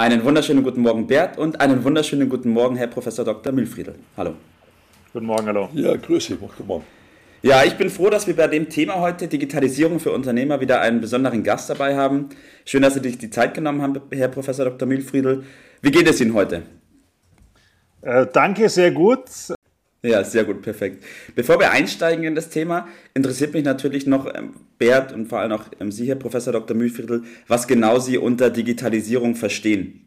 Einen wunderschönen guten Morgen, Bert, und einen wunderschönen guten Morgen, Herr Professor Dr. Mühlfriedel. Hallo. Guten Morgen, hallo. Ja, grüße, guten Morgen. Ja, ich bin froh, dass wir bei dem Thema heute Digitalisierung für Unternehmer wieder einen besonderen Gast dabei haben. Schön, dass Sie sich die Zeit genommen haben, Herr Professor Dr. Mühlfriedel. Wie geht es Ihnen heute? Äh, danke, sehr gut. Ja, sehr gut, perfekt. Bevor wir einsteigen in das Thema, interessiert mich natürlich noch, ähm, Bert und vor allem auch ähm, Sie, Herr Professor Dr. Mühlviertel, was genau Sie unter Digitalisierung verstehen.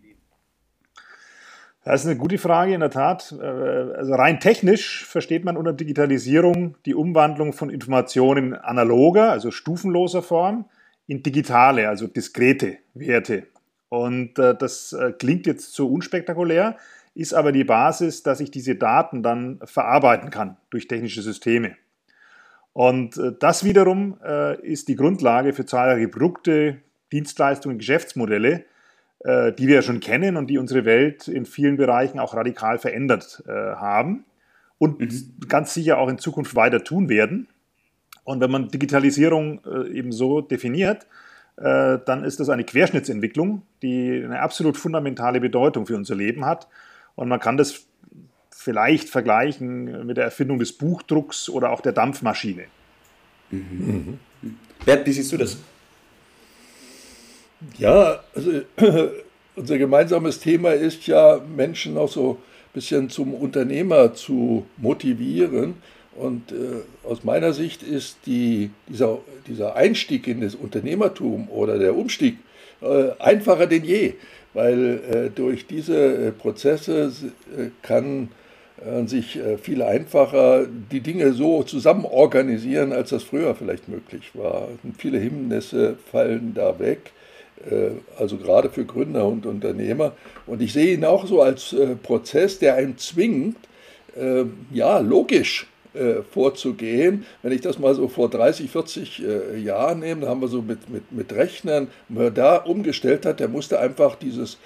Das ist eine gute Frage, in der Tat. Äh, also rein technisch versteht man unter Digitalisierung die Umwandlung von Informationen in analoger, also stufenloser Form, in digitale, also diskrete Werte. Und äh, das äh, klingt jetzt so unspektakulär, ist aber die Basis, dass ich diese Daten dann verarbeiten kann durch technische Systeme. Und äh, das wiederum äh, ist die Grundlage für zahlreiche Produkte, Dienstleistungen, Geschäftsmodelle, äh, die wir ja schon kennen und die unsere Welt in vielen Bereichen auch radikal verändert haben und mhm. ganz sicher auch in Zukunft weiter tun werden. Und wenn man Digitalisierung eben so definiert, dann ist das eine Querschnittsentwicklung, die eine absolut fundamentale Bedeutung für unser Leben hat und man kann das vielleicht vergleichen mit der Erfindung des Buchdrucks oder auch der Dampfmaschine. Mhm. Mhm. Bert, wie siehst du das? Ja, also unser gemeinsames Thema ist ja, Menschen auch so ein bisschen zum Unternehmer zu motivieren. Und äh, aus meiner Sicht ist die, dieser, dieser Einstieg in das Unternehmertum oder der Umstieg äh, einfacher denn je weil äh, durch diese äh, Prozesse äh, kann äh, sich viel einfacher die Dinge so zusammen organisieren, als das früher vielleicht möglich war. Viele Hindernisse fallen da weg, also gerade für Gründer und Unternehmer. Und ich sehe ihn auch so als Prozess, der einen zwingt, ja, logisch äh, vorzugehen. Wenn ich das mal so vor 30, 40 äh, Jahren nehme, da haben wir so mit, mit, mit Rechnern, wer da umgestellt hat, der musste einfach dieses,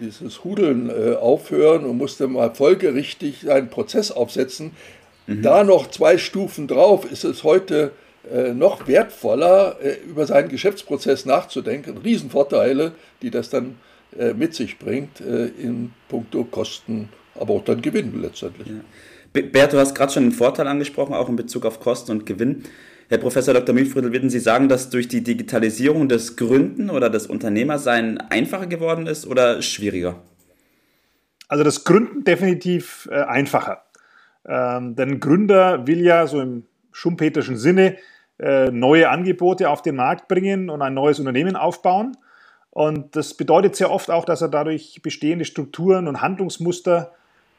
dieses Hudeln äh, aufhören und musste mal folgerichtig seinen Prozess aufsetzen. Mhm. Da noch zwei Stufen drauf ist es heute äh, noch wertvoller, äh, über seinen Geschäftsprozess nachzudenken. Riesenvorteile, die das dann äh, mit sich bringt in puncto Kosten, aber auch dann Gewinn letztendlich. Ja. Bert, du hast gerade schon den Vorteil angesprochen, auch in Bezug auf Kosten und Gewinn. Herr Professor Dr. Milfriedl, würden Sie sagen, dass durch die Digitalisierung das Gründen oder das Unternehmersein einfacher geworden ist oder schwieriger? Also das Gründen definitiv äh, einfacher. Ähm, denn Gründer will ja so im schumpeterschen Sinne äh, neue Angebote auf den Markt bringen und ein neues Unternehmen aufbauen. Und das bedeutet sehr oft auch, dass er dadurch bestehende Strukturen und Handlungsmuster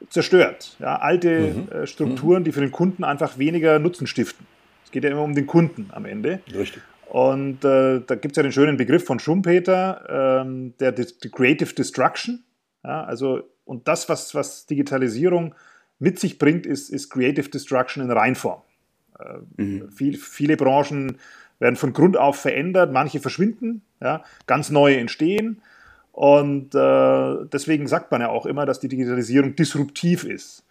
zerstört. Ja, alte mhm. äh, Strukturen, die für den Kunden einfach weniger Nutzen stiften. Es geht ja immer um den Kunden am Ende. Richtig. Und äh, da gibt es ja den schönen Begriff von Schumpeter, ähm, der die, die Creative Destruction. Ja, also, und das, was, was Digitalisierung mit sich bringt, ist, ist Creative Destruction in Reinform. Äh, mhm. viel, viele Branchen werden von Grund auf verändert, manche verschwinden, ja, ganz neue entstehen. Und äh, deswegen sagt man ja auch immer, dass die Digitalisierung disruptiv ist.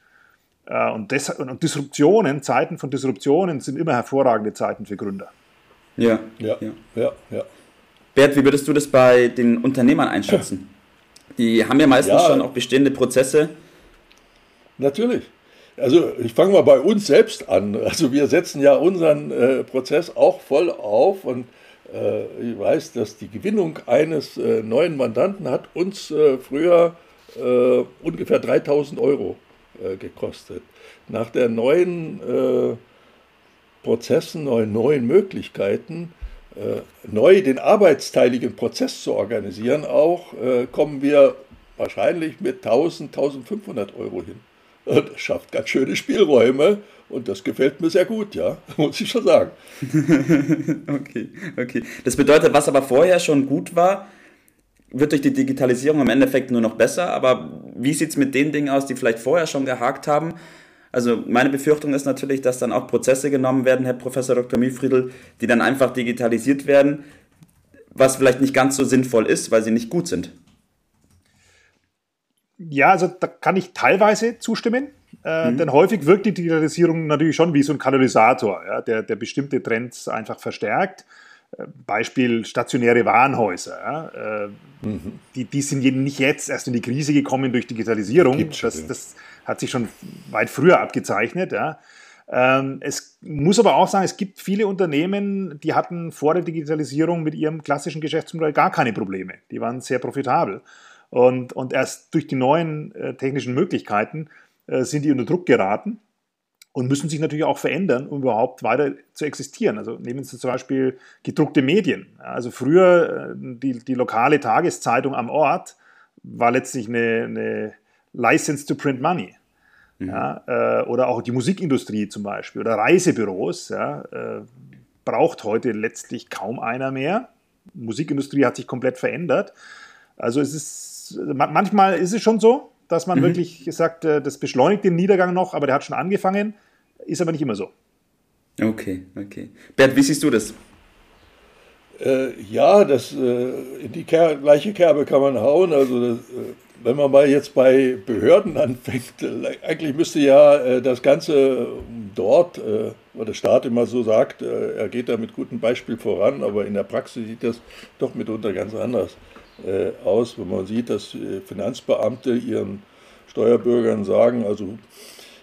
Äh, und, und, Disruptionen, Zeiten von Disruptionen sind immer hervorragende Zeiten für Gründer. Ja, ja, ja, ja. ja. Bert, wie würdest du das bei den Unternehmern einschätzen? Die haben ja meistens ja, schon auch bestehende Prozesse. Natürlich. Also ich fange mal bei uns selbst an. Also wir setzen ja unseren äh, Prozess auch voll auf und äh, ich weiß, dass die Gewinnung eines äh, neuen Mandanten hat uns äh, früher ungefähr 3000 Euro gekostet. Nach der neuen Prozessen, neuen, neuen Möglichkeiten, neu den arbeitsteiligen Prozess zu organisieren, auch kommen wir wahrscheinlich mit 1000, 1500 Euro hin. Das schafft ganz schöne Spielräume und das gefällt mir sehr gut, ja, muss ich schon sagen. okay, okay. Das bedeutet, was aber vorher schon gut war, wird durch die Digitalisierung im Endeffekt nur noch besser, aber wie sieht es mit den Dingen aus, die vielleicht vorher schon gehakt haben? Also meine Befürchtung ist natürlich, dass dann auch Prozesse genommen werden, Herr Professor Dr. Mühlfriedl, die dann einfach digitalisiert werden, was vielleicht nicht ganz so sinnvoll ist, weil sie nicht gut sind. Ja, also da kann ich teilweise zustimmen. Äh, mhm. Denn häufig wirkt die Digitalisierung natürlich schon wie so ein Katalysator, ja, der, der bestimmte Trends einfach verstärkt. Äh, Beispiel stationäre Warenhäuser. Ja, äh, mhm. die, die sind nicht jetzt erst in die Krise gekommen durch Digitalisierung. Gibt's das, ja. das hat sich schon weit früher abgezeichnet. Ja. Ähm, es muss aber auch sagen, es gibt viele Unternehmen, die hatten vor der Digitalisierung mit ihrem klassischen Geschäftsmodell gar keine Probleme. Die waren sehr profitabel. Und, und erst durch die neuen äh, technischen Möglichkeiten sind die unter Druck geraten und müssen sich natürlich auch verändern, um überhaupt weiter zu existieren. Also nehmen Sie zum Beispiel gedruckte Medien. Also früher äh, die, die lokale Tageszeitung am Ort war letztlich eine, eine License to print money. Mhm. Ja, oder auch die Musikindustrie zum Beispiel oder Reisebüros ja, braucht heute letztlich kaum einer mehr. Die Musikindustrie hat sich komplett verändert. Also es ist manchmal ist es schon so, dass man mhm. wirklich sagt, äh, das beschleunigt den Niedergang noch, aber der hat schon angefangen, ist aber nicht immer so. Okay, okay. Bert, wie siehst du das? Äh, ja, das, äh, in die Ker gleiche Kerbe kann man hauen. Also, das, äh, wenn man mal jetzt bei Behörden anfängt, äh, eigentlich müsste ja äh, das Ganze dort, wo der Staat immer so sagt, er geht da mit gutem Beispiel voran, aber in der Praxis sieht das doch mitunter ganz anders äh, aus, wenn man sieht, dass Finanzbeamte ihren Steuerbürgern sagen, also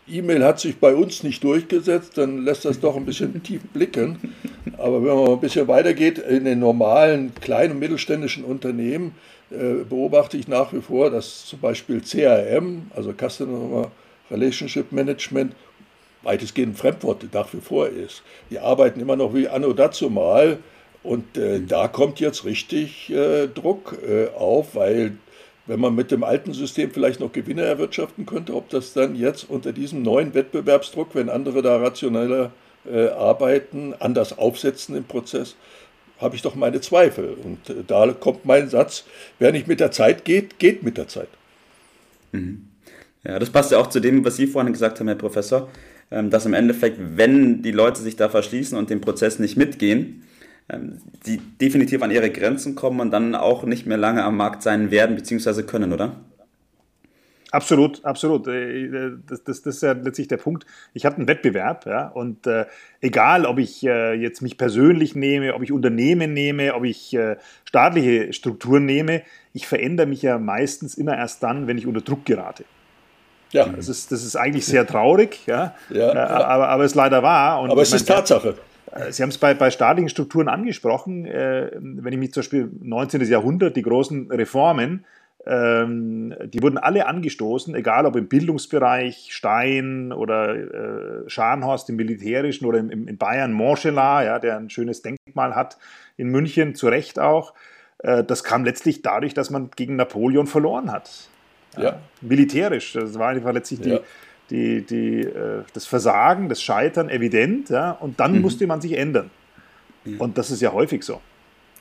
E-Mail hat sich bei uns nicht durchgesetzt, dann lässt das doch ein bisschen tief blicken. Aber wenn man ein bisschen weitergeht, in den normalen kleinen und mittelständischen Unternehmen äh, beobachte ich nach wie vor, dass zum Beispiel CRM, also Customer Relationship Management, weitestgehend ein Fremdwort nach wie vor ist. Die arbeiten immer noch wie anno dazu mal und äh, da kommt jetzt richtig äh, Druck äh, auf, weil wenn man mit dem alten System vielleicht noch Gewinne erwirtschaften könnte, ob das dann jetzt unter diesem neuen Wettbewerbsdruck, wenn andere da rationeller äh, arbeiten, anders aufsetzen im Prozess, habe ich doch meine Zweifel. Und äh, da kommt mein Satz, wer nicht mit der Zeit geht, geht mit der Zeit. Mhm. Ja, das passt ja auch zu dem, was Sie vorhin gesagt haben, Herr Professor, ähm, dass im Endeffekt, wenn die Leute sich da verschließen und den Prozess nicht mitgehen, die definitiv an ihre Grenzen kommen und dann auch nicht mehr lange am Markt sein werden bzw. können, oder? Absolut, absolut. Äh, das, das, das ist ja letztlich der Punkt. Ich habe einen Wettbewerb, ja, und äh, egal, ob ich äh, jetzt mich persönlich nehme, ob ich Unternehmen nehme, ob ich äh, staatliche Strukturen nehme, ich verändere mich ja meistens immer erst dann, wenn ich unter Druck gerate. Ja. Das ist, das ist eigentlich sehr traurig, ja, ja, ja. Aber, aber es ist leider wahr. Und aber es ist Tatsache. Äh, Sie haben es bei, bei staatlichen Strukturen angesprochen. Äh, wenn ich mich zum Beispiel 19. Jahrhundert, die großen Reformen, ähm, die wurden alle angestoßen, egal ob im Bildungsbereich Stein oder äh, Scharnhorst im militärischen oder im, in Bayern Montgelat, ja, der ein schönes Denkmal hat, in München zu Recht auch. Äh, das kam letztlich dadurch, dass man gegen Napoleon verloren hat. Ja. ja. Militärisch. Das war einfach letztlich die, die, die, äh, das Versagen, das Scheitern evident, ja, und dann mhm. musste man sich ändern. Ja. Und das ist ja häufig so.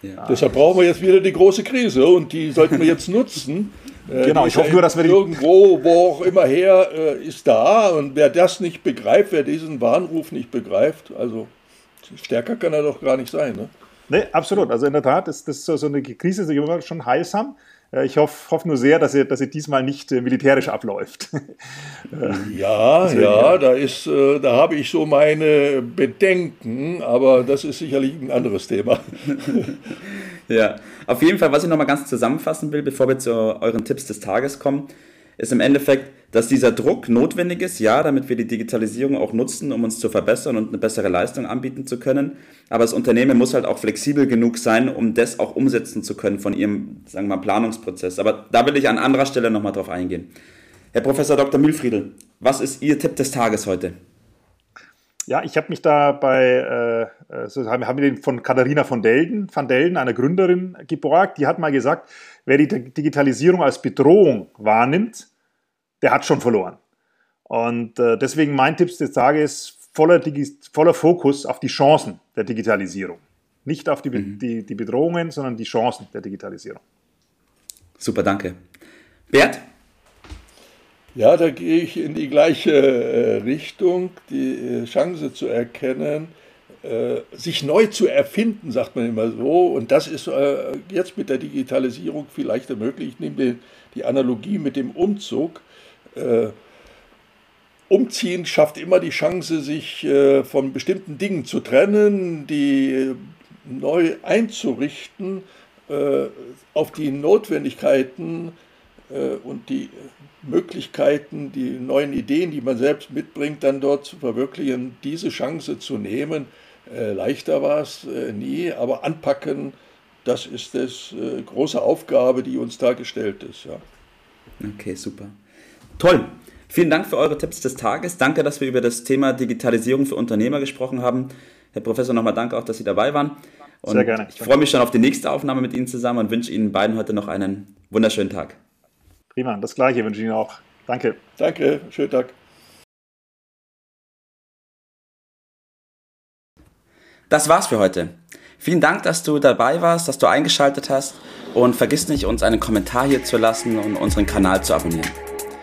Ja. Deshalb brauchen wir jetzt wieder die große Krise und die sollten wir jetzt nutzen. Äh, genau, ich hoffe nur, dass wir die irgendwo, wo auch immer her, äh, ist da und wer das nicht begreift, wer diesen Warnruf nicht begreift, also stärker kann er doch gar nicht sein. Ne? Nee, absolut. Also in der Tat ist das so, so eine Krise ist immer schon heilsam. Äh, ich hoffe, hoffe nur sehr, dass sie, dass sie diesmal nicht äh, militärisch abläuft. ja, Deswegen, ja, da, ist, äh, da habe ich so meine Bedenken, aber das ist sicherlich ein anderes Thema. ja, auf jeden Fall, was ich nochmal ganz zusammenfassen will, bevor wir zu euren Tipps des Tages kommen, ist im Endeffekt, dass dieser Druck notwendig ist, ja, damit wir die Digitalisierung auch nutzen, um uns zu verbessern und eine bessere Leistung anbieten zu können. Aber das Unternehmen muss halt auch flexibel genug sein, um das auch umsetzen zu können von ihrem, sagen wir mal, Planungsprozess. Aber da will ich an anderer Stelle nochmal drauf eingehen. Herr Professor Dr. Mühlfriedel, was ist Ihr Tipp des Tages heute? Ja, ich habe mich da bei, äh, so haben, haben wir den von Katharina von Delden, van Delden, einer Gründerin, geborgt. Die hat mal gesagt, wer die Digitalisierung als Bedrohung wahrnimmt, der hat schon verloren. Und äh, deswegen mein Tipp des Tages voller, voller Fokus auf die Chancen der Digitalisierung. Nicht auf die, mhm. die, die Bedrohungen, sondern die Chancen der Digitalisierung. Super, danke. Bert? Ja, da gehe ich in die gleiche äh, Richtung, die äh, Chance zu erkennen, äh, sich neu zu erfinden, sagt man immer so. Und das ist jetzt mit der Digitalisierung viel leichter möglich. Ich nehme die Analogie mit dem Umzug. Umziehen schafft immer die Chance, sich von bestimmten Dingen zu trennen, die neu einzurichten, auf die Notwendigkeiten und die Möglichkeiten, die neuen Ideen, die man selbst mitbringt, dann dort zu verwirklichen, diese Chance zu nehmen. Äh, leichter war es äh, nie, aber anpacken, das ist das äh, große Aufgabe, die uns da gestellt ist. Ja. Okay, super. Toll. Vielen Dank für eure Tipps des Tages. Danke, dass wir über das Thema Digitalisierung für Unternehmer gesprochen haben. Herr Professor, nochmal danke auch, dass Sie dabei waren. Und Sehr gerne. Ich freue mich schon auf die nächste Aufnahme mit Ihnen zusammen und wünsche Ihnen beiden heute noch einen wunderschönen Tag. Prima, das gleiche wünsche ich Ihnen auch. Danke. Danke, schönen Tag. Das war's für heute. Vielen Dank, dass du dabei warst, dass du eingeschaltet hast und vergiss nicht, uns einen Kommentar hier zu lassen und unseren Kanal zu abonnieren.